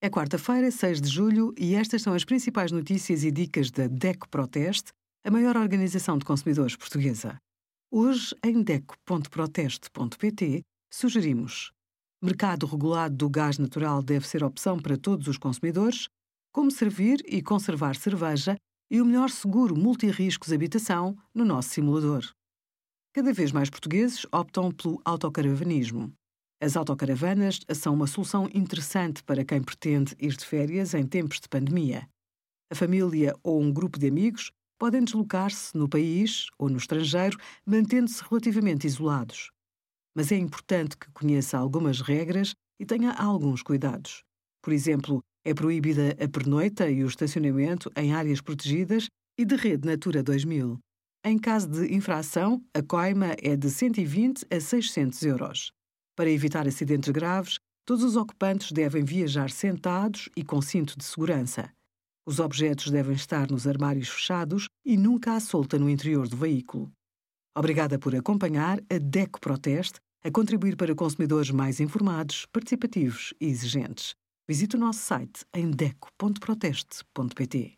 É quarta-feira, 6 de julho, e estas são as principais notícias e dicas da DECO Proteste, a maior organização de consumidores portuguesa. Hoje, em DECO.proteste.pt, sugerimos mercado regulado do gás natural deve ser opção para todos os consumidores, como servir e conservar cerveja e o melhor seguro multirriscos habitação no nosso simulador. Cada vez mais portugueses optam pelo autocaravanismo. As autocaravanas são uma solução interessante para quem pretende ir de férias em tempos de pandemia. A família ou um grupo de amigos podem deslocar-se no país ou no estrangeiro, mantendo-se relativamente isolados. Mas é importante que conheça algumas regras e tenha alguns cuidados. Por exemplo, é proibida a pernoita e o estacionamento em áreas protegidas e de rede Natura 2000. Em caso de infração, a coima é de 120 a 600 euros. Para evitar acidentes graves, todos os ocupantes devem viajar sentados e com cinto de segurança. Os objetos devem estar nos armários fechados e nunca à solta no interior do veículo. Obrigada por acompanhar a DECO Proteste a contribuir para consumidores mais informados, participativos e exigentes. Visite o nosso site em deco.proteste.pt.